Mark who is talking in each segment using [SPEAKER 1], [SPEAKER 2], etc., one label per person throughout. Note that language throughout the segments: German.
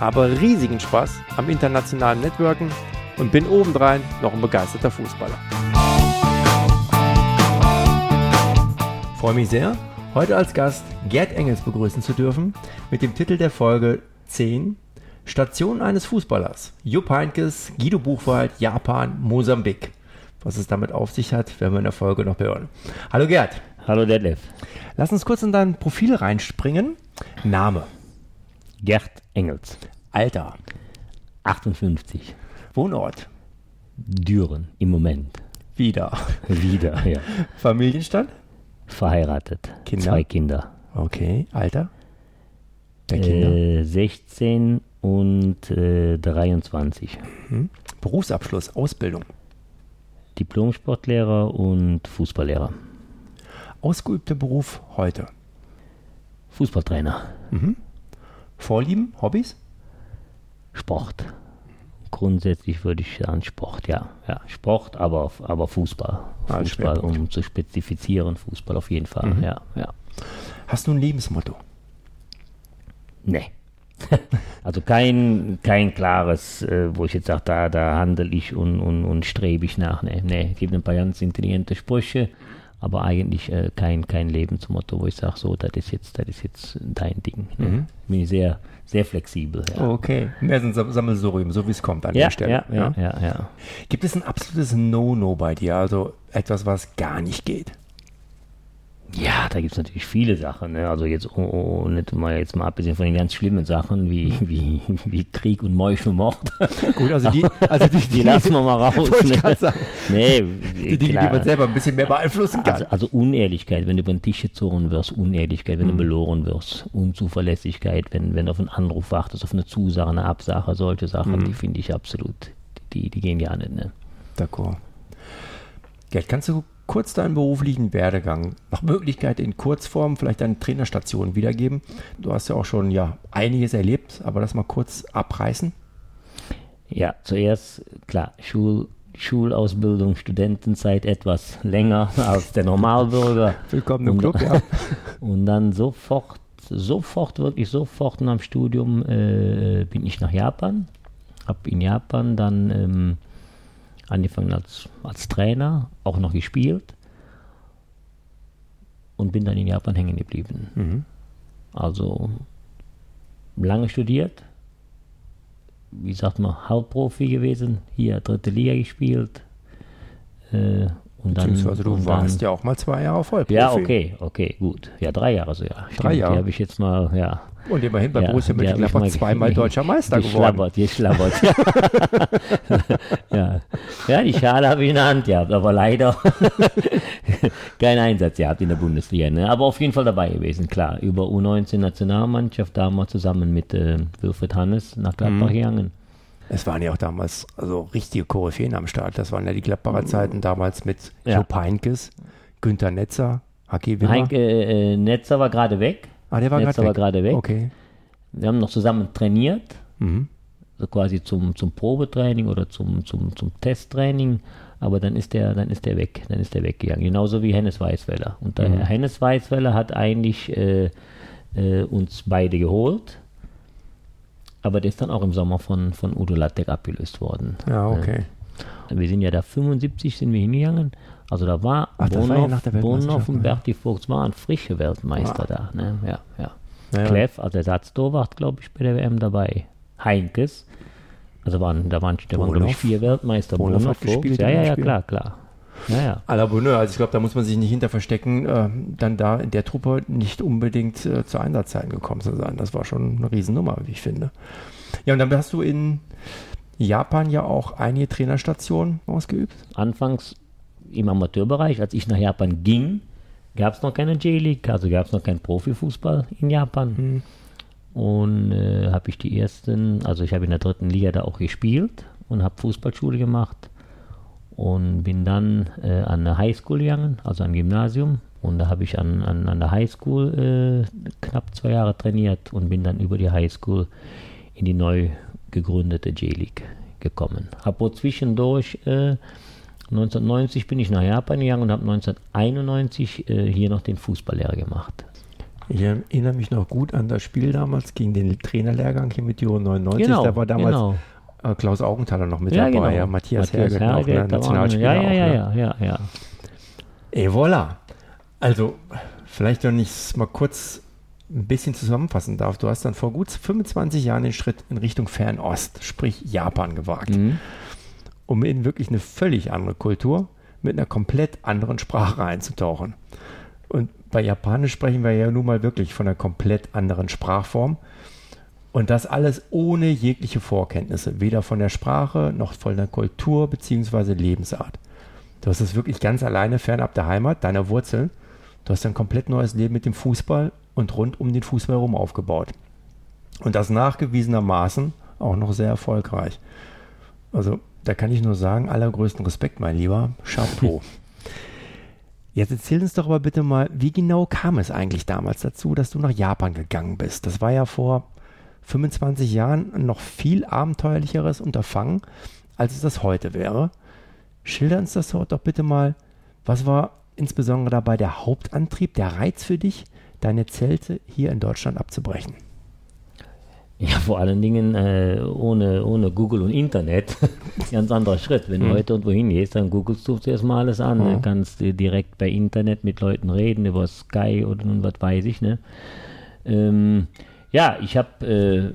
[SPEAKER 1] habe riesigen Spaß am internationalen Networken und bin obendrein noch ein begeisterter Fußballer. Ich freue mich sehr, heute als Gast Gerd Engels begrüßen zu dürfen mit dem Titel der Folge 10 Station eines Fußballers. Jupp Heinkes, Guido Buchwald, Japan, Mosambik. Was es damit auf sich hat, werden wir in der Folge noch hören. Hallo Gerd.
[SPEAKER 2] Hallo Detlef.
[SPEAKER 1] Lass uns kurz in dein Profil reinspringen. Name.
[SPEAKER 2] Gerd Engels.
[SPEAKER 1] Alter.
[SPEAKER 2] 58.
[SPEAKER 1] Wohnort.
[SPEAKER 2] Düren im Moment.
[SPEAKER 1] Wieder.
[SPEAKER 2] Wieder, ja.
[SPEAKER 1] Familienstand.
[SPEAKER 2] Verheiratet.
[SPEAKER 1] Kinder?
[SPEAKER 2] Zwei Kinder.
[SPEAKER 1] Okay. Alter. Der Kinder.
[SPEAKER 2] Äh, 16 und äh, 23.
[SPEAKER 1] Berufsabschluss, Ausbildung.
[SPEAKER 2] Diplom-Sportlehrer und Fußballlehrer.
[SPEAKER 1] Ausgeübter Beruf heute.
[SPEAKER 2] Fußballtrainer.
[SPEAKER 1] Vorlieben, Hobbys?
[SPEAKER 2] Sport. Grundsätzlich würde ich sagen Sport, ja. ja Sport, aber, aber Fußball.
[SPEAKER 1] Als
[SPEAKER 2] Fußball,
[SPEAKER 1] Schwerpunkt.
[SPEAKER 2] um zu spezifizieren, Fußball auf jeden Fall,
[SPEAKER 1] Mhm.
[SPEAKER 2] ja, ja.
[SPEAKER 1] Hast du ein Lebensmotto?
[SPEAKER 2] Nee. also kein, kein klares, äh, wo ich jetzt sage, da, da handle ich und, und, und strebe ich nach. Nee, nee, es gibt ein paar ganz intelligente Sprüche, aber eigentlich äh, kein, kein Lebensmotto, wo ich sage, so, das ist jetzt, das ist jetzt dein Ding. Ne?
[SPEAKER 1] Mhm.
[SPEAKER 2] Bin ich sehr, sehr flexibel. Ja.
[SPEAKER 1] Okay. Mehr sind Sam- Sammelsurium, so wie es kommt an
[SPEAKER 2] Ja,
[SPEAKER 1] der Stelle.
[SPEAKER 2] ja, ja, ja, ja.
[SPEAKER 1] Gibt es ein absolutes No-No bei dir? Also etwas, was gar nicht geht?
[SPEAKER 2] Ja, da gibt es natürlich viele Sachen. Ne? Also jetzt oh, oh, nicht mal jetzt mal abgesehen von den ganz schlimmen Sachen wie, wie, wie Krieg und Meuchelmord.
[SPEAKER 1] Gut, also die, also die,
[SPEAKER 2] Die lassen wir mal raus. Ne?
[SPEAKER 1] sagen.
[SPEAKER 2] Nee,
[SPEAKER 1] die Dinge,
[SPEAKER 2] klar.
[SPEAKER 1] die man selber ein bisschen mehr beeinflussen kann.
[SPEAKER 2] Also, also Unehrlichkeit, wenn du über den Tisch gezogen wirst, Unehrlichkeit, wenn
[SPEAKER 1] Mhm.
[SPEAKER 2] du belogen wirst, Unzuverlässigkeit, wenn, wenn du auf einen Anruf wartest, auf eine Zusage, eine Absage, solche Sachen,
[SPEAKER 1] Mhm.
[SPEAKER 2] die finde ich absolut, die, die gehen ja nicht. Ne?
[SPEAKER 1] D'accord. Gerd, kannst du kurz deinen beruflichen Werdegang nach Möglichkeit in Kurzform vielleicht deine Trainerstation wiedergeben? Du hast ja auch schon ja einiges erlebt, aber das mal kurz abreißen.
[SPEAKER 2] Ja, zuerst, klar, Schul, Schulausbildung, Studentenzeit etwas länger als der Normalbürger.
[SPEAKER 1] Willkommen im
[SPEAKER 2] Und-
[SPEAKER 1] Club, ja.
[SPEAKER 2] Und dann sofort, sofort, wirklich sofort nach dem Studium äh, bin ich nach Japan. Habe in Japan dann ähm, angefangen als, als Trainer, auch noch gespielt. Und bin dann in Japan hängen geblieben.
[SPEAKER 1] Mhm.
[SPEAKER 2] Also lange studiert. Wie sagt man, Halbprofi gewesen. Hier dritte Liga gespielt. Äh, und dann,
[SPEAKER 1] Beziehungsweise du
[SPEAKER 2] und
[SPEAKER 1] warst
[SPEAKER 2] dann,
[SPEAKER 1] ja auch mal zwei Jahre Vollprofi.
[SPEAKER 2] ja, okay, okay, gut. Ja, drei Jahre so, ja.
[SPEAKER 1] Drei Jahre.
[SPEAKER 2] Die habe ich jetzt mal, ja.
[SPEAKER 1] Und immerhin bei
[SPEAKER 2] ja,
[SPEAKER 1] Borussia
[SPEAKER 2] die
[SPEAKER 1] Mönchengladbach
[SPEAKER 2] mal-
[SPEAKER 1] zweimal deutscher Meister geworden.
[SPEAKER 2] Geschlabbert, geschlabbert. ja. ja, die Schale habe ich in der Hand gehabt, aber leider keinen Einsatz gehabt in der Bundesliga. Ne? Aber auf jeden Fall dabei gewesen, klar. Über U19-Nationalmannschaft damals zusammen mit äh, Wilfried Hannes nach Gladbach
[SPEAKER 1] Mhm.
[SPEAKER 2] gegangen.
[SPEAKER 1] Es waren ja auch damals also richtige Koryphäen am Start. Das waren ja die Gladbacher Zeiten damals mit
[SPEAKER 2] Ja.
[SPEAKER 1] Jupp Heynckes, Günther Netzer, Haki Wimmer.
[SPEAKER 2] Heinke äh, äh, Netzer war gerade weg.
[SPEAKER 1] ah, der war
[SPEAKER 2] Netzer war
[SPEAKER 1] gerade
[SPEAKER 2] gerade weg.
[SPEAKER 1] Okay.
[SPEAKER 2] Wir haben noch zusammen trainiert.
[SPEAKER 1] Mhm.
[SPEAKER 2] so quasi zum, zum Probetraining oder zum, zum, zum Testtraining, aber dann ist der, dann ist der weg, dann ist der weggegangen. Genauso wie Hennes Weißweller. Und
[SPEAKER 1] Mhm.
[SPEAKER 2] Hennes Weißweller hat eigentlich äh, äh, uns beide geholt, aber der ist dann auch im Sommer von, von Udo Lattek abgelöst worden.
[SPEAKER 1] Ja, okay.
[SPEAKER 2] Wir sind ja da 75 sind wir hingegangen. Also da war
[SPEAKER 1] Ach, ja
[SPEAKER 2] Bonhoff
[SPEAKER 1] Weltmeisterschaft,
[SPEAKER 2] und? Berti Vogts waren frische Weltmeister
[SPEAKER 1] Ah.
[SPEAKER 2] da. Ne? Ja, ja.
[SPEAKER 1] Ja, ja.
[SPEAKER 2] Kleff als Ersatztorwart, glaube ich, bei der WM dabei. Heinkes. Also waren, da waren, da waren glaube
[SPEAKER 1] Bonhoff.
[SPEAKER 2] ich, vier Weltmeister.
[SPEAKER 1] Bonhoff hat
[SPEAKER 2] Vogts.
[SPEAKER 1] gespielt
[SPEAKER 2] Ja, ja, ja, klar, klar. Ja, ja.
[SPEAKER 1] À la Bonheur, also ich glaube, da muss man sich nicht hinter verstecken, äh, dann da in der Truppe nicht unbedingt äh, zu Einsatzzeiten gekommen zu sein. Das war schon eine Riesennummer, wie ich finde. Ja, und dann hast du in Japan ja auch einige Trainerstationen ausgeübt.
[SPEAKER 2] Anfangs im Amateurbereich, als ich nach Japan ging, gab es noch keine J-League, also gab es noch keinen Profifußball in Japan.
[SPEAKER 1] Hm.
[SPEAKER 2] Und äh, habe ich die ersten, also ich habe in der dritten Liga da auch gespielt und habe Fußballschule gemacht und bin dann äh, an eine Highschool gegangen, also ein Gymnasium. Und da habe ich an, an, an der Highschool äh, knapp zwei Jahre trainiert und bin dann über die Highschool in die neu gegründete J-League gekommen. Habe wohl zwischendurch äh, 1990 bin ich nach Japan gegangen und habe 1991 äh, hier noch den Fußballlehrer gemacht.
[SPEAKER 1] Ich erinnere mich noch gut an das Spiel damals gegen den Trainerlehrgang hier mit Juro 99.
[SPEAKER 2] Genau,
[SPEAKER 1] da war damals
[SPEAKER 2] genau.
[SPEAKER 1] Äh, Klaus Augenthaler noch mit
[SPEAKER 2] Ja,
[SPEAKER 1] dabei,
[SPEAKER 2] genau.
[SPEAKER 1] ja, Matthias, Herget, auch,
[SPEAKER 2] Herget,
[SPEAKER 1] ne,
[SPEAKER 2] da waren-
[SPEAKER 1] Nationalspieler
[SPEAKER 2] Ja, ja,
[SPEAKER 1] auch,
[SPEAKER 2] ja,
[SPEAKER 1] ne?
[SPEAKER 2] ja, ja, ja.
[SPEAKER 1] Et voilà. Also, vielleicht, wenn ich es mal kurz ein bisschen zusammenfassen darf. Du hast dann vor gut 25 Jahren den Schritt in Richtung Fernost, sprich Japan, gewagt.
[SPEAKER 2] Mhm.
[SPEAKER 1] um in wirklich eine völlig andere Kultur mit einer komplett anderen Sprache einzutauchen. Und bei Japanisch sprechen wir ja nun mal wirklich von einer komplett anderen Sprachform. Und das alles ohne jegliche Vorkenntnisse, weder von der Sprache noch von der Kultur bzw. Lebensart. Du hast es wirklich ganz alleine fernab der Heimat, deiner Wurzeln. Du hast ein komplett neues Leben mit dem Fußball und rund um den Fußball herum aufgebaut. Und das nachgewiesenermaßen auch noch sehr erfolgreich. Also da kann ich nur sagen, allergrößten Respekt, mein Lieber. Chapeau. Jetzt erzähl uns doch aber bitte mal, wie genau kam es eigentlich damals dazu, dass du nach Japan gegangen bist? Das war ja vor 25 Jahren ein noch viel abenteuerlicheres Unterfangen, als es das heute wäre. Schilder uns das doch bitte mal. Was war insbesondere dabei der Hauptantrieb, der Reiz für dich, deine Zelte hier in Deutschland abzubrechen?
[SPEAKER 2] Ja, vor allen Dingen äh, ohne, ohne Google und Internet. Ganz anderer Schritt. Wenn du
[SPEAKER 1] Mhm.
[SPEAKER 2] heute irgendwo hingehst, dann googelst du zuerst mal alles an. Ne?
[SPEAKER 1] Mhm.
[SPEAKER 2] Kannst äh, direkt bei Internet mit Leuten reden, über Sky oder nun was weiß ich. Ne? Ähm, ja, ich habe äh,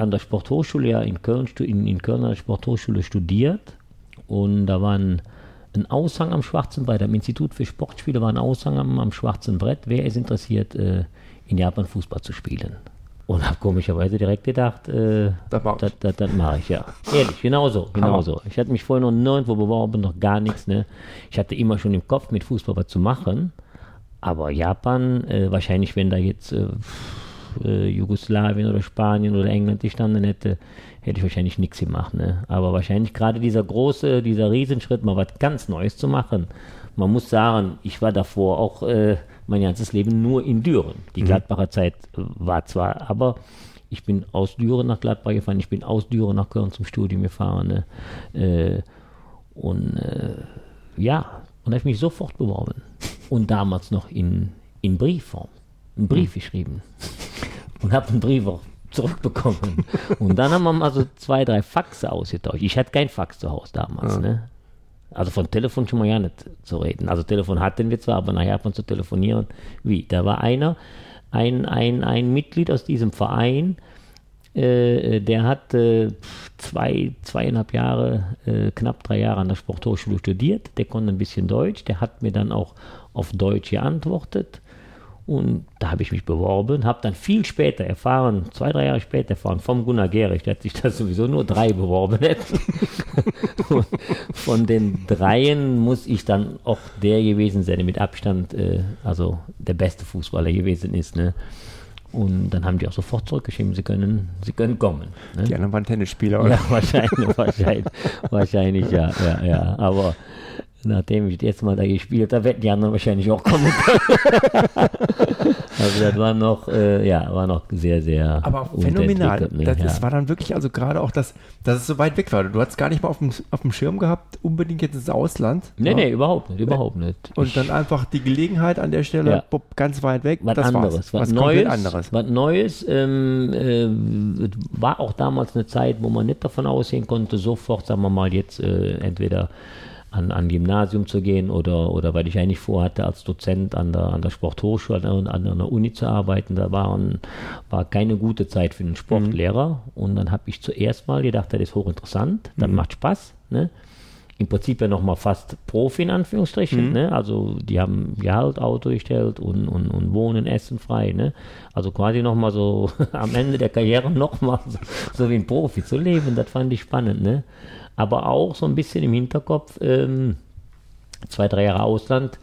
[SPEAKER 2] an der Sporthochschule ja in Köln, in, in Köln an der Sporthochschule studiert und da war ein, ein Aushang am Schwarzen Brett, am Institut für Sportspiele war ein Aushang am, am Schwarzen Brett. Wer ist interessiert, äh, in Japan Fußball zu spielen? Und habe komischerweise direkt gedacht, äh,
[SPEAKER 1] Das mach ich.
[SPEAKER 2] das, das, das mache ich, ja. Ehrlich, genauso, genauso. Ich hatte mich vorher noch nirgendwo beworben, noch gar nichts. Ne? Ich hatte immer schon im Kopf, mit Fußball was zu machen. Aber Japan, äh, wahrscheinlich, wenn da jetzt äh, äh, Jugoslawien oder Spanien oder England gestanden hätte, hätte ich wahrscheinlich nichts gemacht. Ne? Aber wahrscheinlich gerade dieser große, dieser Riesenschritt, mal was ganz Neues zu machen. Man muss sagen, ich war davor auch äh, mein ganzes Leben nur in Düren. Die Gladbacher Zeit war zwar, aber ich bin aus Düren nach Gladbach gefahren, ich bin aus Düren nach Köln zum Studium gefahren. Ne? Äh, und äh, ja, und da habe ich mich sofort beworben. Und damals noch in, in Briefform. Einen Brief geschrieben. Und habe einen Brief auch zurückbekommen. Und dann haben wir mal so zwei, drei Faxe ausgetauscht. Ich hatte kein Fax zu Hause damals. Ne? Also von Telefon schon mal ja nicht zu reden. Also Telefon hatten wir zwar, aber nachher von zu telefonieren, wie? Da war einer, ein, ein, ein Mitglied aus diesem Verein, äh, der hat äh, zwei, zweieinhalb Jahre, äh, knapp drei Jahre an der Sporthochschule studiert. Der konnte ein bisschen Deutsch. Der hat mir dann auch auf Deutsch geantwortet. Und da habe ich mich beworben, habe dann viel später erfahren, zwei, drei Jahre später erfahren, vom Gunnar Gehrig, hat sich da sowieso nur drei beworben hätten. Und von den dreien muss ich dann auch der gewesen sein, der mit Abstand, äh, also der beste Fußballer gewesen ist. Ne? Und dann haben die auch sofort zurückgeschrieben, sie können, sie können kommen. Ne?
[SPEAKER 1] Die anderen waren Tennisspieler, oder?
[SPEAKER 2] Ja, wahrscheinlich, wahrscheinlich, wahrscheinlich, ja, ja, ja. Aber nachdem ich jetzt mal da gespielt habe, hätten die anderen wahrscheinlich auch kommen können. also das war noch, äh, ja, war noch sehr, sehr
[SPEAKER 1] Aber phänomenal.
[SPEAKER 2] ne?
[SPEAKER 1] Das,
[SPEAKER 2] ja.
[SPEAKER 1] das war dann wirklich, also gerade auch, dass, dass es so weit weg war. Du hattest gar nicht mal auf dem, auf dem Schirm gehabt, unbedingt jetzt ins Ausland.
[SPEAKER 2] Nee,
[SPEAKER 1] ja.
[SPEAKER 2] nee, überhaupt nicht, überhaupt nicht.
[SPEAKER 1] Und
[SPEAKER 2] Ich-
[SPEAKER 1] dann einfach die Gelegenheit an der Stelle,
[SPEAKER 2] Ja.
[SPEAKER 1] bupp, ganz weit weg.
[SPEAKER 2] was
[SPEAKER 1] das
[SPEAKER 2] anderes,
[SPEAKER 1] war's.
[SPEAKER 2] was,
[SPEAKER 1] was
[SPEAKER 2] Neues,
[SPEAKER 1] anderes.
[SPEAKER 2] was Neues. Ähm, äh, war auch damals eine Zeit, wo man nicht davon ausgehen konnte, sofort, sagen wir mal, jetzt äh, entweder an, an Gymnasium zu gehen oder, oder weil ich eigentlich vorhatte, als Dozent an der, an der Sporthochschule, an, an einer Uni zu arbeiten, da waren, war keine gute Zeit für einen Sportlehrer. Und dann habe ich zuerst mal gedacht, das ist hochinteressant, das macht Spaß. Ne? im Prinzip ja nochmal fast Profi in Anführungsstrichen. Ne? Also die haben Gehalt, Auto gestellt und, und, und Wohnen, Essen frei. Ne? Also quasi nochmal so am Ende der Karriere nochmal so, so wie ein Profi zu leben, das fand ich spannend. Ne? Aber auch so ein bisschen im Hinterkopf, ähm, zwei, drei Jahre Ausland,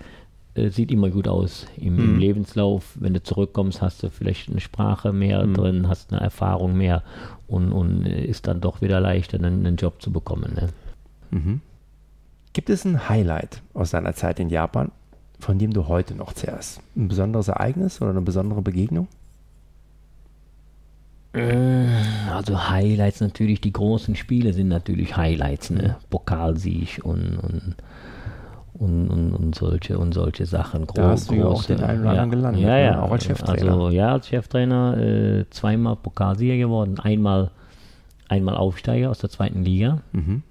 [SPEAKER 2] äh, sieht immer gut aus im, mhm. im, Lebenslauf. Wenn du zurückkommst, hast du vielleicht eine Sprache mehr mhm. drin, hast eine Erfahrung mehr und, und ist dann doch wieder leichter, einen, einen Job zu bekommen. Ne?
[SPEAKER 1] Mhm. Gibt es ein Highlight aus deiner Zeit in Japan, von dem du heute noch zehrst? Ein besonderes Ereignis oder eine besondere Begegnung?
[SPEAKER 2] Äh, also Highlights natürlich, die großen Spiele sind natürlich Highlights, ne? Pokalsieg und, und und, und, und, solche und solche Sachen.
[SPEAKER 1] Gro da hast du ja auch den einen oder anderen gelandet,
[SPEAKER 2] ja, ne? ja, auch als Cheftrainer. Also ja, als Cheftrainer äh, zweimal Pokalsieger geworden, einmal, einmal Aufsteiger aus der zweiten Liga. Mhm.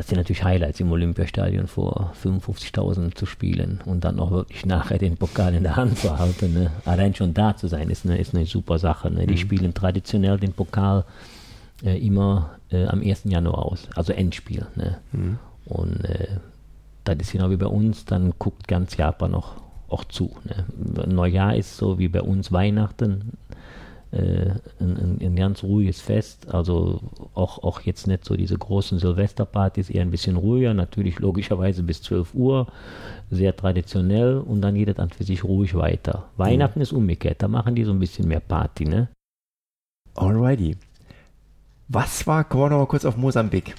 [SPEAKER 2] Das sind natürlich Highlights im Olympiastadion vor 55.000 zu spielen und dann auch wirklich nachher den Pokal in der Hand zu halten. Ne? Allein schon da zu sein, ist eine, ist eine super Sache. Ne? Die mhm. spielen traditionell den Pokal äh, immer äh, am 1. Januar aus, also Endspiel. Ne? Mhm. Und äh, das ist genau wie bei uns, dann guckt ganz Japan noch auch zu. Ne? Neujahr ist so wie bei uns Weihnachten, äh, ein, ein, ganz ruhiges Fest. Also auch, auch jetzt nicht so diese großen Silvesterpartys, eher ein bisschen ruhiger, natürlich logischerweise bis 12 Uhr, sehr traditionell und dann geht es an für sich ruhig weiter. Weihnachten mhm. ist umgekehrt, da machen die so ein bisschen mehr Party, ne?
[SPEAKER 1] Alrighty. Was war, kommen wir noch mal kurz auf Mosambik.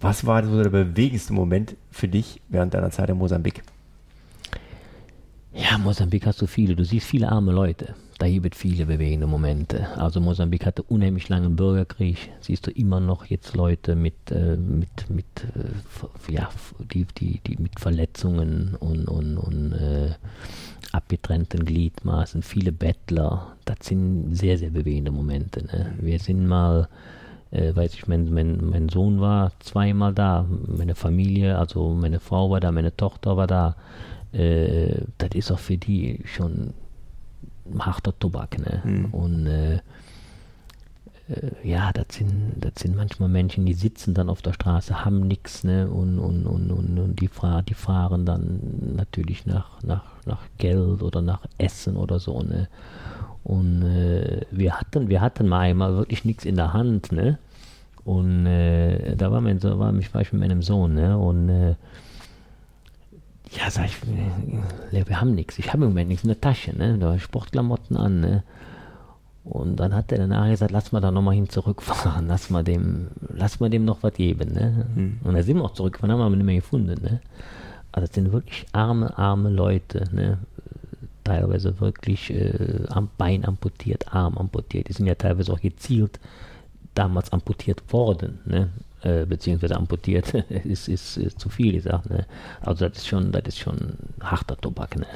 [SPEAKER 1] Was war so der bewegendste Moment für dich während deiner Zeit in Mosambik?
[SPEAKER 2] Ja, Mosambik hast du viele. Du siehst viele arme Leute. Da gibt es viele bewegende Momente. Also Mosambik hatte unheimlich langen Bürgerkrieg. Siehst du immer noch jetzt Leute mit, äh, mit, mit, äh, ja, die, die, die mit Verletzungen und, und, und äh, abgetrennten Gliedmaßen, viele Bettler. Das sind sehr, sehr bewegende Momente. Ne? Wir sind mal äh, weiß ich, mein, mein, mein Sohn war zweimal da, meine Familie, also meine Frau war da, meine Tochter war da. Äh, das ist auch für die schon harter Tobak. Ne? Mhm. Und äh, äh, ja, das sind, das sind manchmal Menschen, die sitzen dann auf der Straße, haben nichts, ne? Und, und, und, und, und die, fahr, die fahren dann natürlich nach, nach, nach Geld oder nach Essen oder so, ne? Und äh, wir hatten, wir hatten mal einmal wirklich nichts in der Hand, ne? Und äh, da war mein war, ich, war ich mit meinem Sohn, ne? Und äh, ja, sag ich, äh, wir haben nichts. Ich habe im Moment nichts in der Tasche, ne? Da war Sportklamotten an, ne? Und dann hat er danach gesagt, lass mal da nochmal hin zurückfahren, lass mal dem, lass mal dem noch was geben, ne? Mhm. Und da sind wir auch zurückgefahren, haben wir aber nicht mehr gefunden, ne? Also das sind wirklich arme, arme Leute, ne? teilweise wirklich äh, am Bein amputiert, Arm amputiert. Die sind ja teilweise auch gezielt damals amputiert worden, ne? Äh, beziehungsweise amputiert ist, ist, ist, zu viel gesagt. Ne? Also das ist schon, das ist schon harter Tobak. Ne?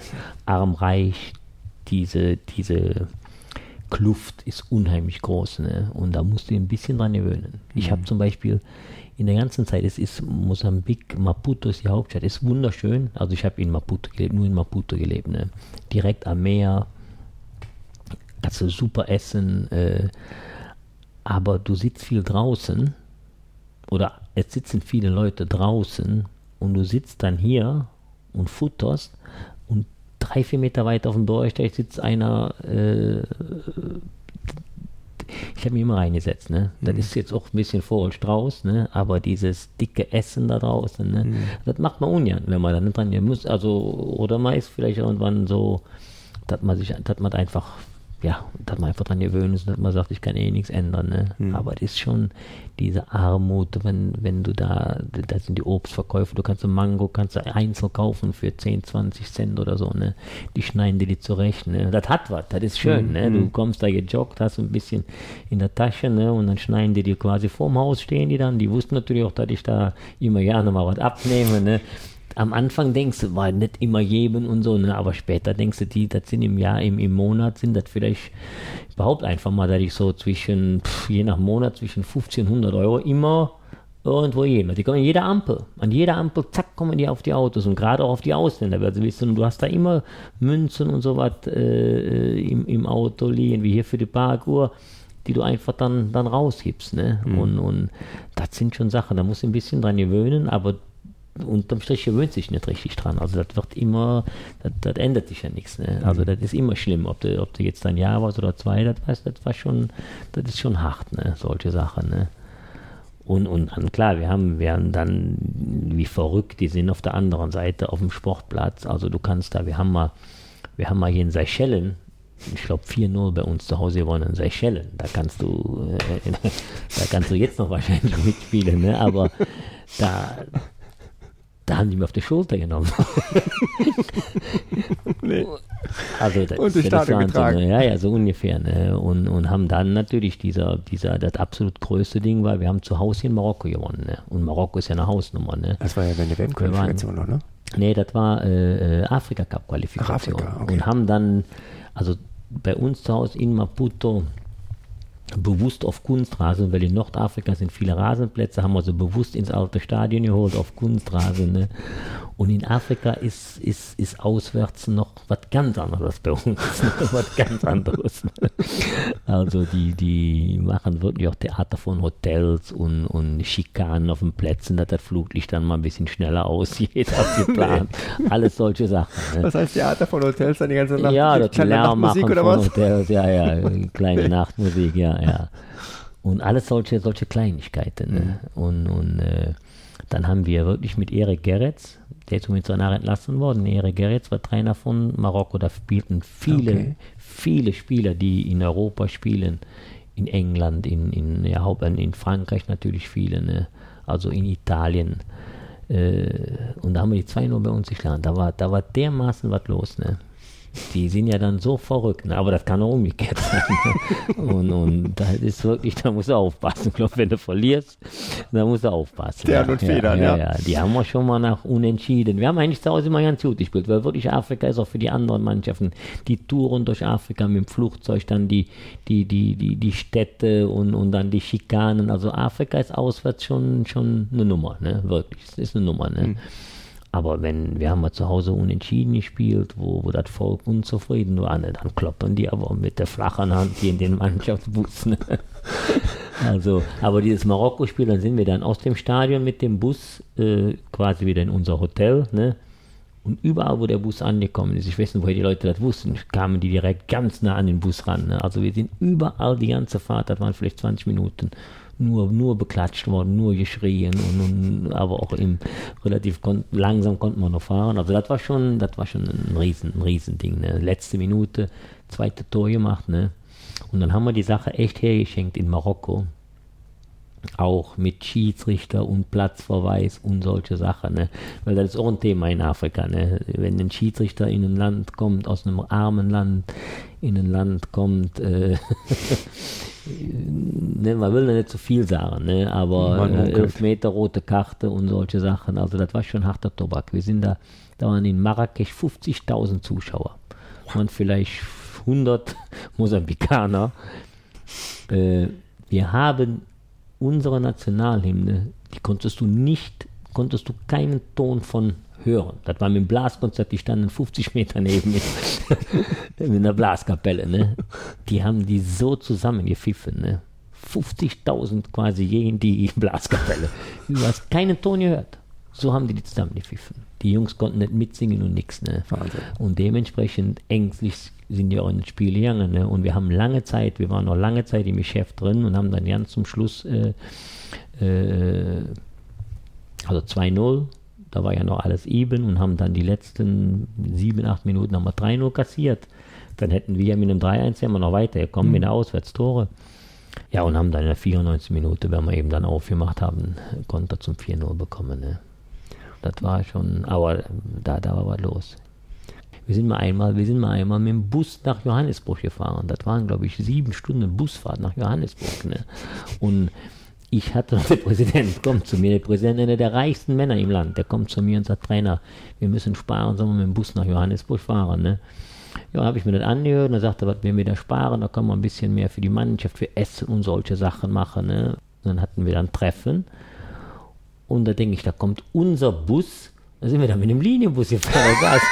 [SPEAKER 2] Armreich, diese, diese Kluft ist unheimlich groß ne? und da musst du ein bisschen dran gewöhnen. Ich mhm. habe zum Beispiel in der ganzen Zeit, es ist Mosambik, Maputo ist die Hauptstadt, ist wunderschön. Also ich habe in Maputo gelebt, nur in Maputo gelebt, ne? direkt am Meer, kannst du super essen, äh, aber du sitzt viel draußen oder es sitzen viele Leute draußen und du sitzt dann hier und futterst und drei, vier Meter weiter auf dem Bürgersteig sitzt einer äh, ich habe mich immer reingesetzt, ne? Das mhm. ist jetzt auch ein bisschen vor und Strauß, ne? Aber dieses dicke Essen da draußen, ne? Mhm. Das macht man ungern, wenn man da nicht dran muss. Also, oder man ist vielleicht irgendwann so, dass man sich, dass man einfach ja, dass man einfach dran gewöhnt ist, dass man sagt, ich kann eh nichts ändern. Ne? Mhm. Aber es ist schon diese Armut, wenn, wenn du da, da sind die Obstverkäufe, du kannst ein Mango, kannst du einzeln kaufen für 10, 20 Cent oder so, ne? Die schneiden dir die zurecht, ne? Das hat was, das ist schön, mhm. ne? Du hm. kommst da gejoggt, hast ein bisschen in der Tasche, ne? Und dann schneiden die dir quasi vorm Haus stehen die dann. Die wussten natürlich auch, dass ich da immer gerne mal was abnehme, ne? Am Anfang denkst du, war nicht immer jedem und so, ne? aber später denkst du, die, das sind im Jahr, im, im Monat sind das vielleicht, überhaupt einfach mal, dass ich so zwischen, pff, je nach Monat, zwischen 1500 Euro immer irgendwo jemand. Die kommen an jeder Ampel. An jeder Ampel, zack, kommen die auf die Autos und gerade auch auf die Ausländer. Also, wissen, du hast da immer Münzen und so was äh, im, im Auto liegen, wie hier für die Parkuhr die du einfach dann, dann rausgibst. Ne? Mhm. Und, und das sind schon Sachen, da musst du ein bisschen dran gewöhnen, aber unterm Strich gewöhnt sich nicht richtig dran. Also das wird immer, das, das ändert sich ja nichts. Ne? Also mhm. das ist immer schlimm, ob du, ob du jetzt ein Jahr warst oder zwei, das, weißt, das war schon, das ist schon hart, ne? solche Sachen. Ne? Und, und dann, klar, wir haben, wir haben dann wie verrückt, die sind auf der anderen Seite auf dem Sportplatz. Also du kannst da, wir haben mal, wir haben mal hier in Seychellen, ich glaube 4-0 bei uns zu Hause gewonnen in Seychellen. Da kannst du, äh, da kannst du jetzt noch wahrscheinlich mitspielen, ne? aber da, da haben die mir auf die Schulter genommen.
[SPEAKER 1] Nee.
[SPEAKER 2] Also das,
[SPEAKER 1] Und durch
[SPEAKER 2] das
[SPEAKER 1] Stadion
[SPEAKER 2] Wahnsinn,
[SPEAKER 1] getragen.
[SPEAKER 2] ne? Ja, ja, so ungefähr. Ne? Und, und haben dann natürlich dieser, dieser, das absolut größte Ding war, wir haben zu Hause in Marokko gewonnen. Ne? Und Marokko ist ja eine Hausnummer. Ne?
[SPEAKER 1] Das war ja deine WM-Qualifikation noch, ne?
[SPEAKER 2] Nee, das war äh, äh, Afrika Cup Qualifikation.
[SPEAKER 1] Afrika, okay.
[SPEAKER 2] Und haben dann, also bei uns zu Hause in Maputo, bewusst auf Kunstrasen, weil in Nordafrika sind viele Rasenplätze, haben wir so bewusst ins alte Stadion geholt auf Kunstrasen. Ne? Und in Afrika ist, ist, ist auswärts noch was ganz anderes bei uns. Was ganz anderes. Also die, die machen wirklich auch Theater von Hotels und, und Schikanen auf den Plätzen, dass das Fluglicht dann mal ein bisschen schneller aussieht als geplant. Alles solche Sachen. Ne?
[SPEAKER 1] Was heißt Theater von Hotels dann die ganze Nacht?
[SPEAKER 2] Ja, das Lärm machen
[SPEAKER 1] Nachtmusik
[SPEAKER 2] von
[SPEAKER 1] oder was?
[SPEAKER 2] Hotels, ja, ja, kleine Nachtmusik, ja, ja. Und alles solche, solche Kleinigkeiten. Ne?
[SPEAKER 1] Mhm.
[SPEAKER 2] Und, und äh, dann haben wir wirklich mit Erik Geretz, der ist übrigens danach entlassen worden, Erik Geretz war Trainer von Marokko, da spielten viele,
[SPEAKER 1] Okay.
[SPEAKER 2] viele Spieler, die in Europa spielen, in England, in, in, ja, in Frankreich natürlich viele, ne? also in Italien. Äh, und da haben wir die 2 nur bei uns geschlagen. Da war, da war dermaßen was los. Ne? Die sind ja dann so verrückt, ne? aber das kann auch umgekehrt sein. Ne? Und, und da ist wirklich, da musst du aufpassen. Ich glaube, wenn du verlierst, da musst du aufpassen.
[SPEAKER 1] Stern und Federn,
[SPEAKER 2] ja,
[SPEAKER 1] ja.
[SPEAKER 2] ja. Die haben wir schon mal nach Unentschieden. Wir haben eigentlich zu Hause immer ganz gut gespielt, weil wirklich Afrika ist auch für die anderen Mannschaften. Die Touren durch Afrika mit dem Flugzeug, dann die, die, die, die, die Städte und, und dann die Schikanen. Also Afrika ist auswärts schon, schon eine Nummer, ne? Wirklich. Es ist eine Nummer, ne? Aber wenn, wir haben mal zu Hause unentschieden gespielt, wo, wo das Volk unzufrieden war, ne, dann kloppen die aber mit der flachen Hand hier in den Mannschaftsbus. Ne? Also, aber dieses Marokko-Spiel, dann sind wir dann aus dem Stadion mit dem Bus äh, quasi wieder in unser Hotel. Ne? Und überall, wo der Bus angekommen ist, ich weiß nicht, woher die Leute das wussten, kamen die direkt ganz nah an den Bus ran. Ne? Also wir sind überall die ganze Fahrt, das waren vielleicht 20 Minuten, nur, nur beklatscht worden, nur geschrien und, und aber auch im relativ kon langsam konnten wir noch fahren. Also das war schon, das war schon ein riesen, ein Riesending. Ne? Letzte Minute, zweite Tor gemacht, ne? Und dann haben wir die Sache echt hergeschenkt in Marokko auch mit Schiedsrichter und Platzverweis und solche Sachen. Ne? Weil das ist auch ein Thema in Afrika. Ne? Wenn ein Schiedsrichter in ein Land kommt, aus einem armen Land, in ein Land kommt, äh, ne, man will da nicht zu viel sagen, ne? aber
[SPEAKER 1] Man
[SPEAKER 2] äh,
[SPEAKER 1] munkelt.
[SPEAKER 2] elf Meter rote Karte und solche Sachen. Also das war schon harter Tobak. Wir sind da, da waren in Marrakesch 50.000 Zuschauer. Und vielleicht 100 Mosambikaner. Äh, wir haben unsere Nationalhymne, die konntest du nicht, konntest du keinen Ton von hören. Das war mit dem Blaskonzert, die standen 50 Meter neben mir in der Blaskapelle. Ne? Die haben die so zusammengepfiffen. Ne? 50.000 quasi gegen die Blaskapelle. Du hast keinen Ton gehört. So haben die die zusammengepfiffen. Die Jungs konnten nicht mitsingen und nichts. Ne?
[SPEAKER 1] Wahnsinn.
[SPEAKER 2] Und dementsprechend ängstlich sind wir auch in das Spiel gegangen. Ne? Und wir haben lange Zeit, wir waren noch lange Zeit im Geschäft drin und haben dann ganz zum Schluss, äh, äh, also 2-0, da war ja noch alles eben und haben dann die letzten 7, 8 Minuten haben wir 3-0 kassiert. Dann hätten wir mit einem 3-1 wären wir noch weitergekommen mit der Auswärtstore. Ja, und haben dann in der 94 Minute, wenn wir eben dann aufgemacht haben, Konter zum 4-0 bekommen. Ne? Das war schon, aber da, da war was los. Wir sind mal einmal, wir sind mal einmal mit dem Bus nach Johannesburg gefahren. Das waren, glaube ich, sieben Stunden Busfahrt nach Johannesburg. Ne? Und ich hatte noch, der Präsident kommt zu mir, der Präsident, einer der reichsten Männer im Land, der kommt zu mir und sagt, Trainer, wir müssen sparen, sollen wir mit dem Bus nach Johannesburg fahren. Ne? Ja, habe ich mir das angehört und er sagte, was wir da sparen, da kann man ein bisschen mehr für die Mannschaft, für Essen und solche Sachen machen. Ne? Und dann hatten wir dann Treffen und da denke ich, da kommt unser Bus, da sind wir dann mit dem Linienbus gefahren. Da saß,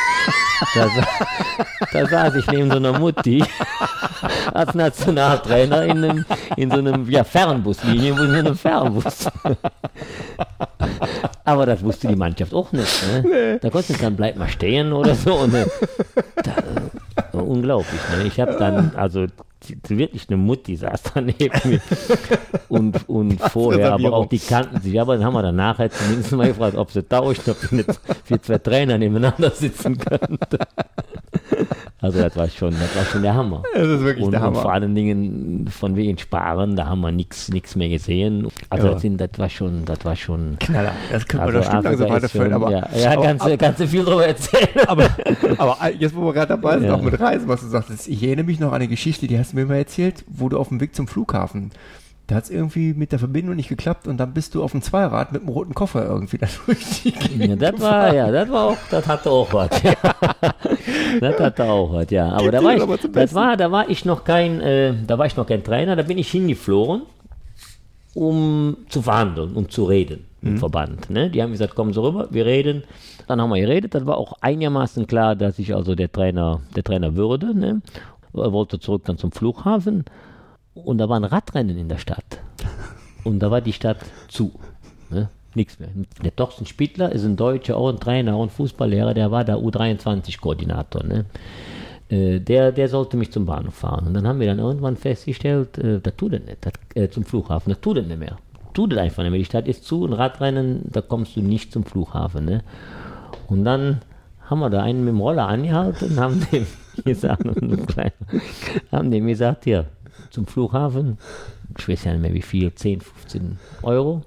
[SPEAKER 2] da, sa- da saß ich neben so einer Mutti als Nationaltrainer in, einem, in so einem ja, Fernbus, Linienbus, in einem Fernbus. Aber das wusste die Mannschaft auch nicht. Ne? Da konnte es dann, bleib mal stehen oder so. Äh, da, äh, unglaublich. Ne? Ich habe dann, also wirklich eine Mutti saß daneben mir. Und, und vorher, aber auch die kannten sich. Aber dann haben wir dann nachher zumindest mal gefragt, ob sie tauscht, ob nicht für zwei Trainer nebeneinander sitzen könnten. Also das war schon, das war schon der Hammer.
[SPEAKER 1] Das ist wirklich
[SPEAKER 2] und,
[SPEAKER 1] der
[SPEAKER 2] und
[SPEAKER 1] Hammer.
[SPEAKER 2] vor allen Dingen von wegen Sparen, da haben wir nichts nichts mehr gesehen. Also
[SPEAKER 1] Ja.
[SPEAKER 2] das, sind, das war schon, das war schon.
[SPEAKER 1] Knaller. Das können wir
[SPEAKER 2] Also
[SPEAKER 1] noch stundenlang so
[SPEAKER 2] ist
[SPEAKER 1] weiterführen. Aber,
[SPEAKER 2] ja, ja
[SPEAKER 1] aber,
[SPEAKER 2] kannst, du- kannst du viel drüber erzählen.
[SPEAKER 1] aber, aber jetzt, wo wir gerade dabei sind,
[SPEAKER 2] Ja.
[SPEAKER 1] auch mit Reisen, was du sagtest, ich erinnere mich noch an eine Geschichte, die hast du mir mal erzählt, wo du auf dem Weg zum Flughafen, da hat es irgendwie mit der Verbindung nicht geklappt und dann bist du auf dem Zweirad mit einem roten Koffer irgendwie da durch die
[SPEAKER 2] Ja, das war, ja, das war auch, das hatte auch was. Ja. Das hatte auch was, ja. Aber da war ich, das
[SPEAKER 1] Besten.
[SPEAKER 2] war, da war ich noch kein, äh, da war ich noch kein Trainer, da bin ich hingeflogen, um zu verhandeln, um zu reden im Verband. Ne? Die haben gesagt, kommen Sie rüber, wir reden. Dann haben wir geredet, das war auch einigermaßen klar, dass ich also der Trainer, der Trainer würde. Ne? Er wollte zurück dann zum Flughafen und da war ein Radrennen in der Stadt. Und da war die Stadt zu. Ne? Nichts mehr. Der Torsten Spittler ist ein Deutscher, auch ein Trainer, auch ein Fußballlehrer, der war da U23-Koordinator. Ne? Äh, der, der sollte mich zum Bahnhof fahren. Und dann haben wir dann irgendwann festgestellt, äh, das tut er nicht, das, äh, zum Flughafen, das tut er nicht mehr. Tut er einfach nicht mehr. Die Stadt ist zu, ein Radrennen, da kommst du nicht zum Flughafen. Ne? Und dann haben wir da einen mit dem Roller angehalten und haben dem gesagt, haben dem gesagt, hier, zum Flughafen, ich weiß ja nicht mehr wie viel, 10, 15 Euro,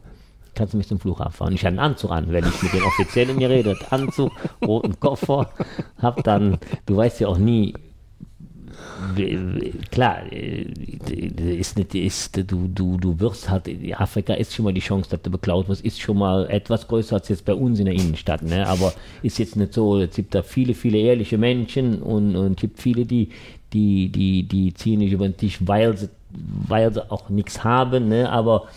[SPEAKER 2] kannst du mich zum Flughafen fahren. Ich hatte einen Anzug an, wenn ich mit den Offiziellen geredet, Anzug, roten Koffer, hab dann, du weißt ja auch nie, klar, äh, ist nicht, ist, du, du, du wirst halt, Afrika ist schon mal die Chance, dass du beklaut wirst, ist schon mal etwas größer als jetzt bei uns in der Innenstadt, ne? aber ist jetzt nicht so, es gibt da viele, viele ehrliche Menschen und, und es gibt viele, die, die, die, die ziehen nicht über den Tisch, weil sie, weil sie auch nichts haben, ne? aber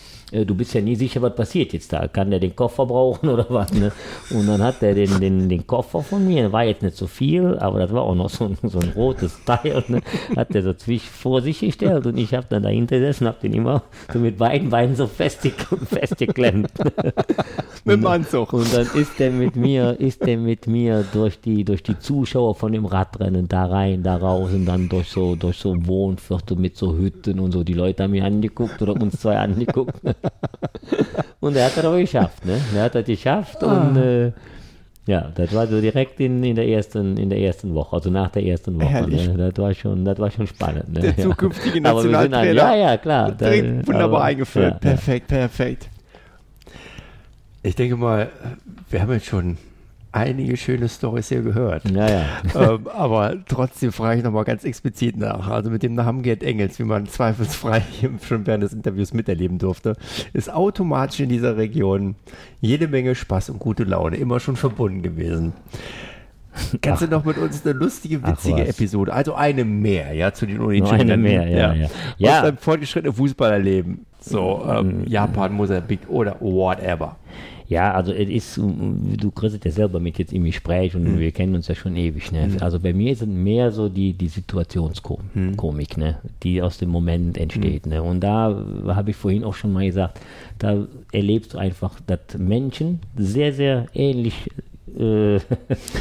[SPEAKER 2] du bist ja nie sicher, was passiert jetzt da. Kann der den Koffer brauchen oder was? Ne? Und dann hat er den, den, den Koffer von mir, war jetzt nicht so viel, aber das war auch noch so ein, so ein rotes Teil, ne? hat er so zwisch vor sich gestellt und ich habe dann dahinter gesessen, habe den immer so mit beiden Beinen so festge festgeklemmt.
[SPEAKER 1] mit dem Anzug.
[SPEAKER 2] Und dann ist der mit mir, ist der mit mir durch die, durch die Zuschauer von dem Radrennen da rein, da raus und dann durch so, durch so Wohnviertel mit so Hütten und so. Die Leute haben mich angeguckt oder uns zwei angeguckt. Und er hat das aber geschafft, ne? Er hat das geschafft und äh, ja, das war so direkt in, in der ersten, in der ersten Woche, also nach der ersten Woche.
[SPEAKER 1] Herrlich.
[SPEAKER 2] Ne? Das war schon, das war schon spannend. Ne?
[SPEAKER 1] Der
[SPEAKER 2] Ja.
[SPEAKER 1] zukünftige
[SPEAKER 2] sind
[SPEAKER 1] Nationaltrainer.
[SPEAKER 2] Ja, ja, klar. Da-
[SPEAKER 1] wunderbar
[SPEAKER 2] aber-
[SPEAKER 1] eingeführt.
[SPEAKER 2] ja, ja.
[SPEAKER 1] perfekt, perfekt. Ich denke mal, wir haben jetzt schon einige schöne Stories hier gehört.
[SPEAKER 2] Ja, ja.
[SPEAKER 1] ähm, aber trotzdem frage ich nochmal ganz explizit nach. Also mit dem Namen Gerd Engels, wie man zweifelsfrei schon während des Interviews miterleben durfte, ist automatisch in dieser Region jede Menge Spaß und gute Laune immer schon verbunden gewesen. Kannst du noch mit uns eine lustige,
[SPEAKER 2] Ach,
[SPEAKER 1] witzige. Episode, also eine mehr, ja, zu den Unentschieden.
[SPEAKER 2] Eine mehr, ja, ja.
[SPEAKER 1] Aus
[SPEAKER 2] Ja.
[SPEAKER 1] deinem fortgeschrittenen Fußballerleben. So, ähm, Japan, Mosambik oder whatever.
[SPEAKER 2] Ja, also es ist, du kriegst es ja selber mit jetzt im Gespräch und wir kennen uns ja schon ewig. Ne? Also bei mir sind mehr so die, die Situationskomik, ne? die aus dem Moment entsteht. Ne? Und da habe ich vorhin auch schon mal gesagt, da erlebst du einfach, dass Menschen sehr, sehr ähnlich äh,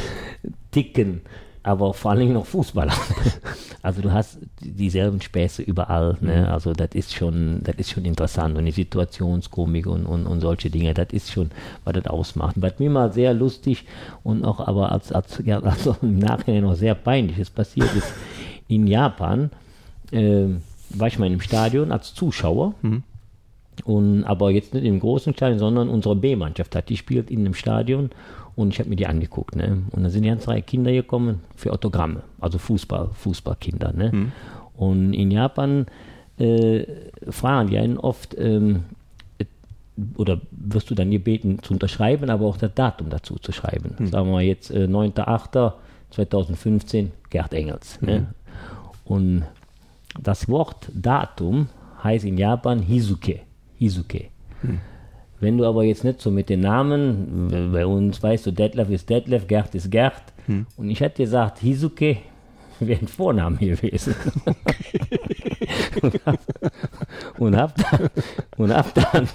[SPEAKER 2] ticken, aber vor allen Dingen noch Fußballer. Also du hast dieselben Späße überall, ne? Also das ist schon, das ist schon interessant und die Situationskomik und, und, und solche Dinge, das ist schon, was das ausmacht. Was mir mal sehr lustig und auch aber als, als ja, also im Nachhinein noch sehr peinliches passiert ist, in Japan äh, war ich mal im Stadion als Zuschauer. Und, aber jetzt nicht im großen Stadion, sondern unsere B-Mannschaft hat die spielt in einem Stadion und ich habe mir die angeguckt. Ne? Und da sind ganz drei Kinder gekommen für Autogramme, also Fußball, Fußballkinder. Ne? Und in Japan äh, fragen die einen oft, ähm, äh, oder wirst du dann gebeten zu unterschreiben, aber auch das Datum dazu zu schreiben. Sagen wir jetzt äh, 9.8.2015, Gerd Engels. Ne? Und das Wort Datum heißt in Japan Hizuke. Hizuke. Wenn du aber jetzt nicht so mit den Namen, bei uns weißt du, Detlef ist Detlef, Gerd ist Gerd. Und ich hätte gesagt, Hizuke wäre ein Vorname gewesen. und, hab, und hab dann, und hab dann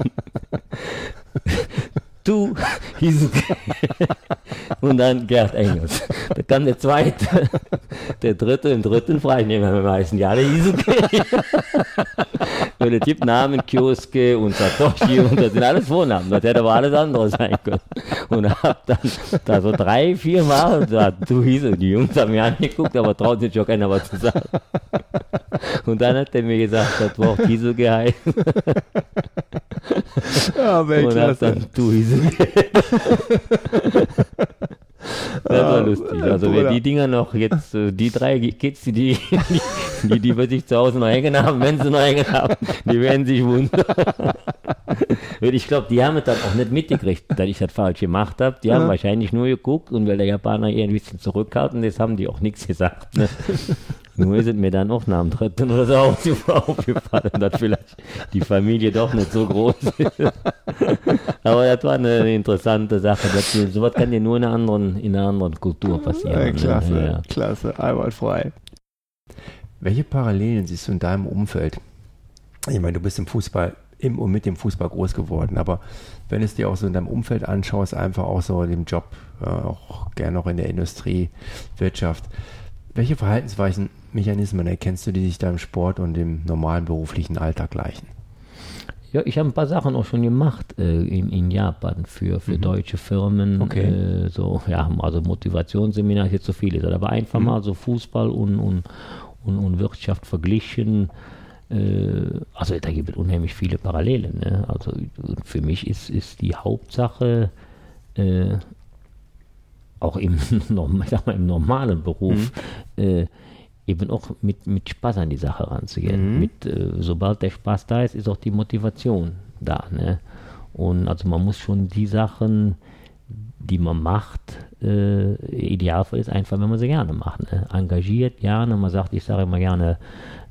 [SPEAKER 2] du Hizuke und dann Gerd Engels. Da kam der zweite, der dritte, im dritten frage ich mich am meisten, ja, der Isuke. Und der Typ Namen Kioske und Satoshi und das sind alles Vornamen. Das hätte aber alles andere sein können. Und hab dann da so drei, vier Mal gesagt, du Isuke, die Jungs haben mich angeguckt, aber traut sich auch keiner was zu sagen. Und dann hat er mir gesagt, das Wort Isuke heißt.
[SPEAKER 1] Ja,
[SPEAKER 2] Und hab dann du Isuke. Das war lustig. Also wer die Dinger noch jetzt, äh, die drei Kids, die die, die, die wir sich zu Hause noch hängen haben, wenn sie noch hängen haben, die werden sich wundern. Und ich glaube, die haben es dann auch nicht mitgekriegt, dass ich das falsch gemacht habe. Die haben wahrscheinlich nur geguckt und weil der Japaner eher ein bisschen zurückhaltend ist, haben die auch nichts gesagt. Ne? Nur ist es mir dann auch nach dem dritten oder so aufgefallen, dass vielleicht die Familie doch nicht so groß ist. Aber das war eine interessante Sache. Das, sowas kann dir nur in einer anderen, in einer anderen Kultur passieren.
[SPEAKER 1] Ja,
[SPEAKER 2] ne?
[SPEAKER 1] klasse,
[SPEAKER 2] Ja.
[SPEAKER 1] klasse, einwandfrei. Welche Parallelen siehst du in deinem Umfeld? Ich meine, du bist im Fußball, im und mit dem Fußball groß geworden, aber wenn es dir auch so in deinem Umfeld anschaust, einfach auch so in dem Job, auch gerne auch in der Industrie, Wirtschaft, welche Verhaltensweisen, Mechanismen erkennst du, die sich da im Sport und im normalen beruflichen Alltag gleichen?
[SPEAKER 2] Ja, ich habe ein paar Sachen auch schon gemacht äh, in, in Japan für, für deutsche Firmen.
[SPEAKER 1] Okay.
[SPEAKER 2] Äh, so, ja, also Motivationsseminar ist jetzt so viel, ist, aber einfach mal so Fußball und, und, und, und Wirtschaft verglichen. Äh, also da gibt es unheimlich viele Parallelen. Ne? Also für mich ist, ist die Hauptsache, äh, auch im, ich sag mal, im normalen Beruf, äh, eben auch mit, mit Spaß an die Sache ranzugehen. Mit, äh, sobald der Spaß da ist, ist auch die Motivation da. Ne? Und also man muss schon die Sachen, die man macht, äh, idealvoll ist einfach, wenn man sie gerne macht. Ne? Engagiert gerne, man sagt, ich sage immer gerne,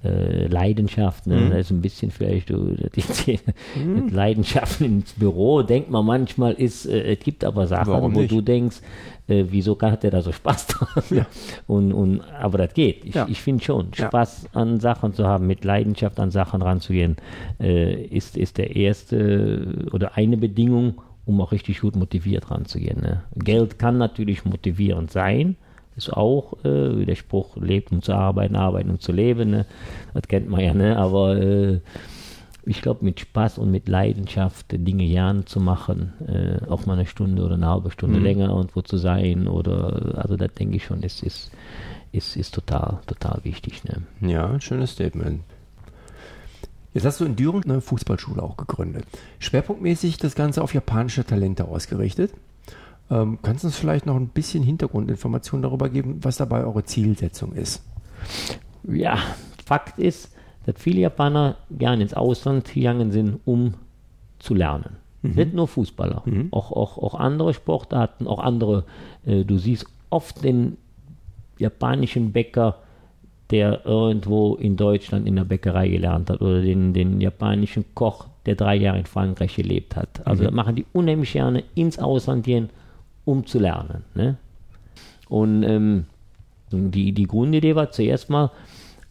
[SPEAKER 2] äh, Leidenschaft, ne? das ist ein bisschen vielleicht so, die, mit Leidenschaften ins Büro, denkt man manchmal, ist, äh, es gibt aber Sachen,
[SPEAKER 1] Warum
[SPEAKER 2] wo
[SPEAKER 1] nicht?
[SPEAKER 2] du denkst, äh, wieso hat der da so Spaß dran?
[SPEAKER 1] Ja.
[SPEAKER 2] Und, und, aber das geht. Ich,
[SPEAKER 1] Ja.
[SPEAKER 2] ich finde schon,
[SPEAKER 1] Ja.
[SPEAKER 2] Spaß an Sachen zu haben, mit Leidenschaft an Sachen ranzugehen, äh, ist, ist der erste oder eine Bedingung, um auch richtig gut motiviert ranzugehen. Ne? Geld kann natürlich motivierend sein, ist auch äh, wie der Spruch, lebt um zu arbeiten, arbeiten um zu leben. Ne? Das kennt man ja, ne? aber äh, ich glaube, mit Spaß und mit Leidenschaft Dinge gern zu machen, äh, auch mal eine Stunde oder eine halbe Stunde länger irgendwo zu sein oder, also das denke ich schon, ist, ist, ist, ist total, total wichtig. Ne?
[SPEAKER 1] Ja, ein schönes Statement. Jetzt hast du in Düren eine Fußballschule auch gegründet. Schwerpunktmäßig das Ganze auf japanische Talente ausgerichtet. Ähm, kannst du uns vielleicht noch ein bisschen Hintergrundinformationen darüber geben, was dabei eure Zielsetzung ist?
[SPEAKER 2] Ja, Fakt ist, dass viele Japaner gerne ins Ausland gegangen sind, um zu lernen. Nicht nur Fußballer, auch, auch, auch andere Sportarten, auch andere. Äh, du siehst oft den japanischen Bäcker, der irgendwo in Deutschland in der Bäckerei gelernt hat, oder den, den japanischen Koch, der drei Jahre in Frankreich gelebt hat. Also das machen die unheimlich gerne ins Ausland gehen, um zu lernen. Ne? Und ähm, die, die Grundidee war zuerst mal,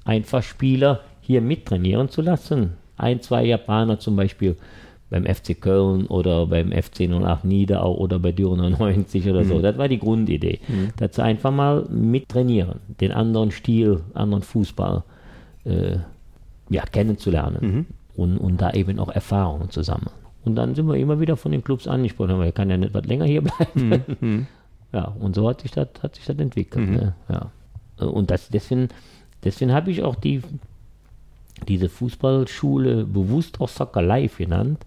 [SPEAKER 2] einfach Spieler hier mittrainieren zu lassen. Ein, zwei Japaner zum Beispiel beim FC Köln oder beim FC 08 Niederau oder bei Düren 90 oder so. Das war die Grundidee. Dass sie einfach mal mittrainieren, den anderen Stil, anderen Fußball äh, ja, kennenzulernen und, und da eben auch Erfahrungen zu sammeln. Und dann sind wir immer wieder von den Clubs angesprochen, aber er kann ja nicht was länger hier bleiben. Ja, und so hat sich das, hat sich das entwickelt. Ne? Ja. Und das, deswegen, deswegen habe ich auch die, diese Fußballschule bewusst auch Soccer Live genannt.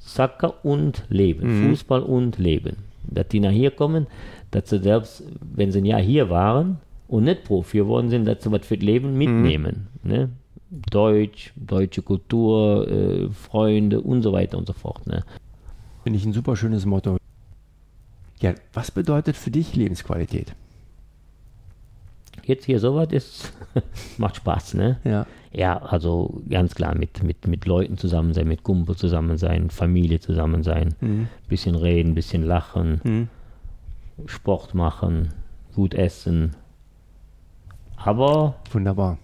[SPEAKER 2] Soccer und Leben, Fußball und Leben. Dass die nach hier kommen, dass sie selbst, wenn sie ein Jahr hier waren und nicht Profi geworden sind, dass sie was für das Leben mitnehmen. Ne? Deutsch, deutsche Kultur, äh, Freunde und so weiter und so fort. Ne?
[SPEAKER 1] Finde ich ein super schönes Motto. Ja, was bedeutet für dich Lebensqualität?
[SPEAKER 2] Jetzt hier sowas ist, macht Spaß, ne?
[SPEAKER 1] Ja.
[SPEAKER 2] Ja, also ganz klar mit, mit, mit Leuten zusammen sein, mit Kumpel zusammen sein, Familie zusammen sein, bisschen reden, bisschen lachen, Sport machen, gut essen. Aber
[SPEAKER 1] Wunderbar.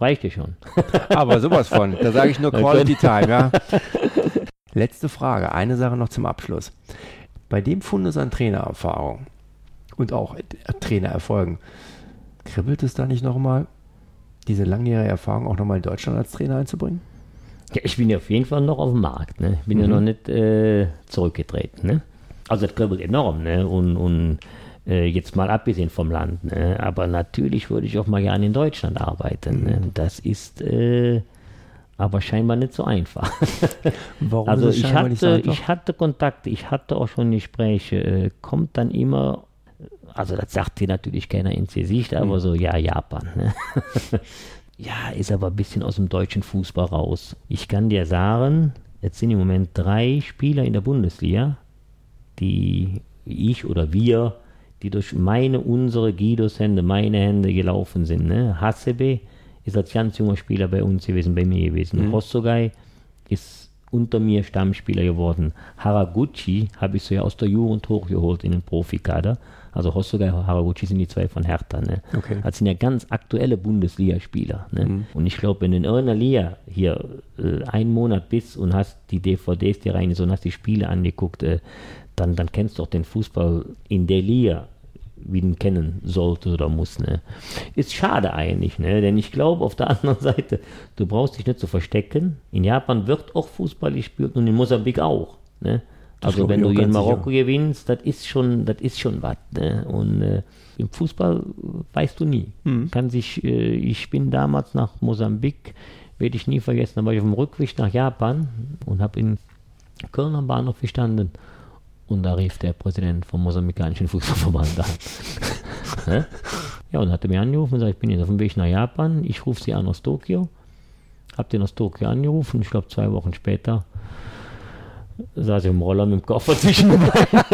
[SPEAKER 2] reicht ja schon.
[SPEAKER 1] Aber sowas von. Da sage ich nur Quality Time, ja. Letzte Frage. Eine Sache noch zum Abschluss. Bei dem Fundus an Trainererfahrung, und auch Trainererfolgen. Kribbelt es da nicht nochmal, diese langjährige Erfahrung auch nochmal in Deutschland als Trainer einzubringen?
[SPEAKER 2] Ja, ich bin ja auf jeden Fall noch auf dem Markt. Ne? Ich bin mhm. ja noch nicht äh, zurückgetreten. Ne? Also das kribbelt enorm. Ne? Und, und äh, jetzt mal abgesehen vom Land. Ne? Aber natürlich würde ich auch mal gerne in Deutschland arbeiten. Ne? Mhm. Ne? Das ist äh, aber scheinbar nicht so einfach. Warum also ich hatte, nicht so einfach? ich hatte Kontakte, ich hatte auch schon Gespräche. Äh, kommt dann immer, also das sagt dir natürlich keiner ins Gesicht, aber mhm. so, ja, Japan. Ne? ja, ist aber ein bisschen aus dem deutschen Fußball raus. Ich kann dir sagen, jetzt sind im Moment drei Spieler in der Bundesliga, die ich oder wir, die durch meine, unsere Guidos Hände, meine Hände gelaufen sind. Ne? Hasebe ist als ganz junger Spieler bei uns gewesen, bei mir gewesen. Mhm. Hosogai ist unter mir Stammspieler geworden. Haraguchi habe ich so ja aus der Jugend hochgeholt in den Profikader. Also Hosogai und Haraguchi sind die zwei von Hertha. Ne? Okay. Das sind ja ganz aktuelle Bundesligaspieler. Ne? Mhm. Und ich glaube, wenn du in irgendeiner Liga hier äh, einen Monat bist und hast die DVDs dir rein so und hast die Spiele angeguckt, äh, dann, dann kennst du auch den Fußball in der Liga wie ihn kennen sollte oder muss. Ne? Ist schade eigentlich, ne? denn ich glaube auf der anderen Seite, du brauchst dich nicht zu verstecken. In Japan wird auch Fußball gespielt und in Mosambik auch. Ne? Also wenn du in Marokko sicher. gewinnst, das ist schon, das ist schon was. Ne? Und äh, im Fußball weißt du nie. Mhm. Kann sich, äh, ich bin damals nach Mosambik, werde ich nie vergessen, da war ich auf dem Rückweg nach Japan und habe in Köln am Bahnhof gestanden. Und da rief der Präsident vom mosambikanischen Fußballverband an. ja, und hatte mir angerufen und gesagt, ich bin jetzt auf dem Weg nach Japan, ich rufe Sie an aus Tokio. Hab den aus Tokio angerufen, ich glaube zwei Wochen später saß ich im Roller mit dem Koffer zwischen den Beinen.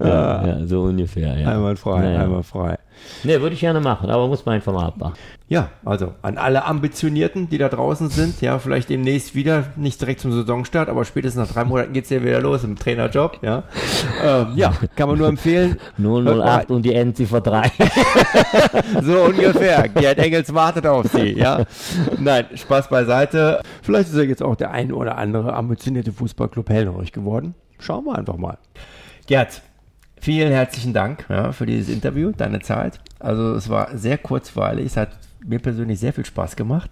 [SPEAKER 2] ja, ja, so ungefähr, ja.
[SPEAKER 1] Einmal frei, naja. einmal frei.
[SPEAKER 2] Ne, würde ich gerne machen, aber muss man einfach mal abmachen.
[SPEAKER 1] Ja, also an alle Ambitionierten, die da draußen sind, ja, vielleicht demnächst wieder, nicht direkt zum Saisonstart, aber spätestens nach drei Monaten geht es ja wieder los im Trainerjob, ja. Ähm, ja, kann man nur empfehlen.
[SPEAKER 2] 008 und die Endziffer 3.
[SPEAKER 1] so ungefähr. Gerd Engels wartet auf Sie, ja. Nein, Spaß beiseite. Vielleicht ist ja jetzt auch der ein oder andere ambitionierte Fußballclub hellhörig geworden. Schauen wir einfach mal. Gerd, vielen herzlichen Dank ja, für dieses Interview, deine Zeit. Also es war sehr kurzweilig, es hat mir persönlich sehr viel Spaß gemacht.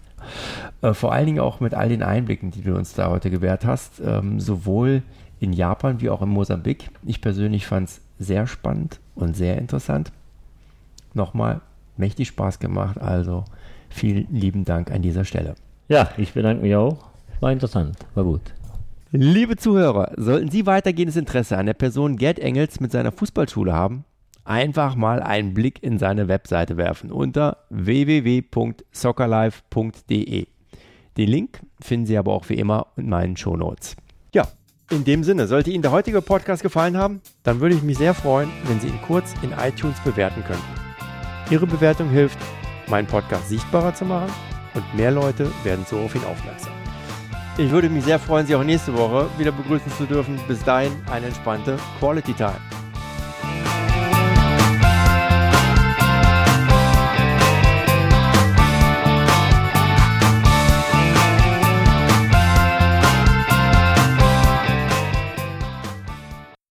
[SPEAKER 1] Äh, vor allen Dingen auch mit all den Einblicken, die du uns da heute gewährt hast, ähm, sowohl in Japan wie auch in Mosambik. Ich persönlich fand es sehr spannend und sehr interessant. Nochmal mächtig Spaß gemacht, also vielen lieben Dank an dieser Stelle.
[SPEAKER 2] Ja, ich bedanke mich auch. War interessant, war gut.
[SPEAKER 1] Liebe Zuhörer, sollten Sie weitergehendes Interesse an der Person Gerd Engels mit seiner Fußballschule haben, einfach mal einen Blick in seine Webseite werfen unter www.soccerlife.de. Den Link finden Sie aber auch wie immer in meinen Shownotes. Ja, in dem Sinne, sollte Ihnen der heutige Podcast gefallen haben, dann würde ich mich sehr freuen, wenn Sie ihn kurz in iTunes bewerten könnten. Ihre Bewertung hilft, meinen Podcast sichtbarer zu machen und mehr Leute werden so auf ihn aufmerksam. Ich würde mich sehr freuen, Sie auch nächste Woche wieder begrüßen zu dürfen. Bis dahin eine entspannte Quality Time.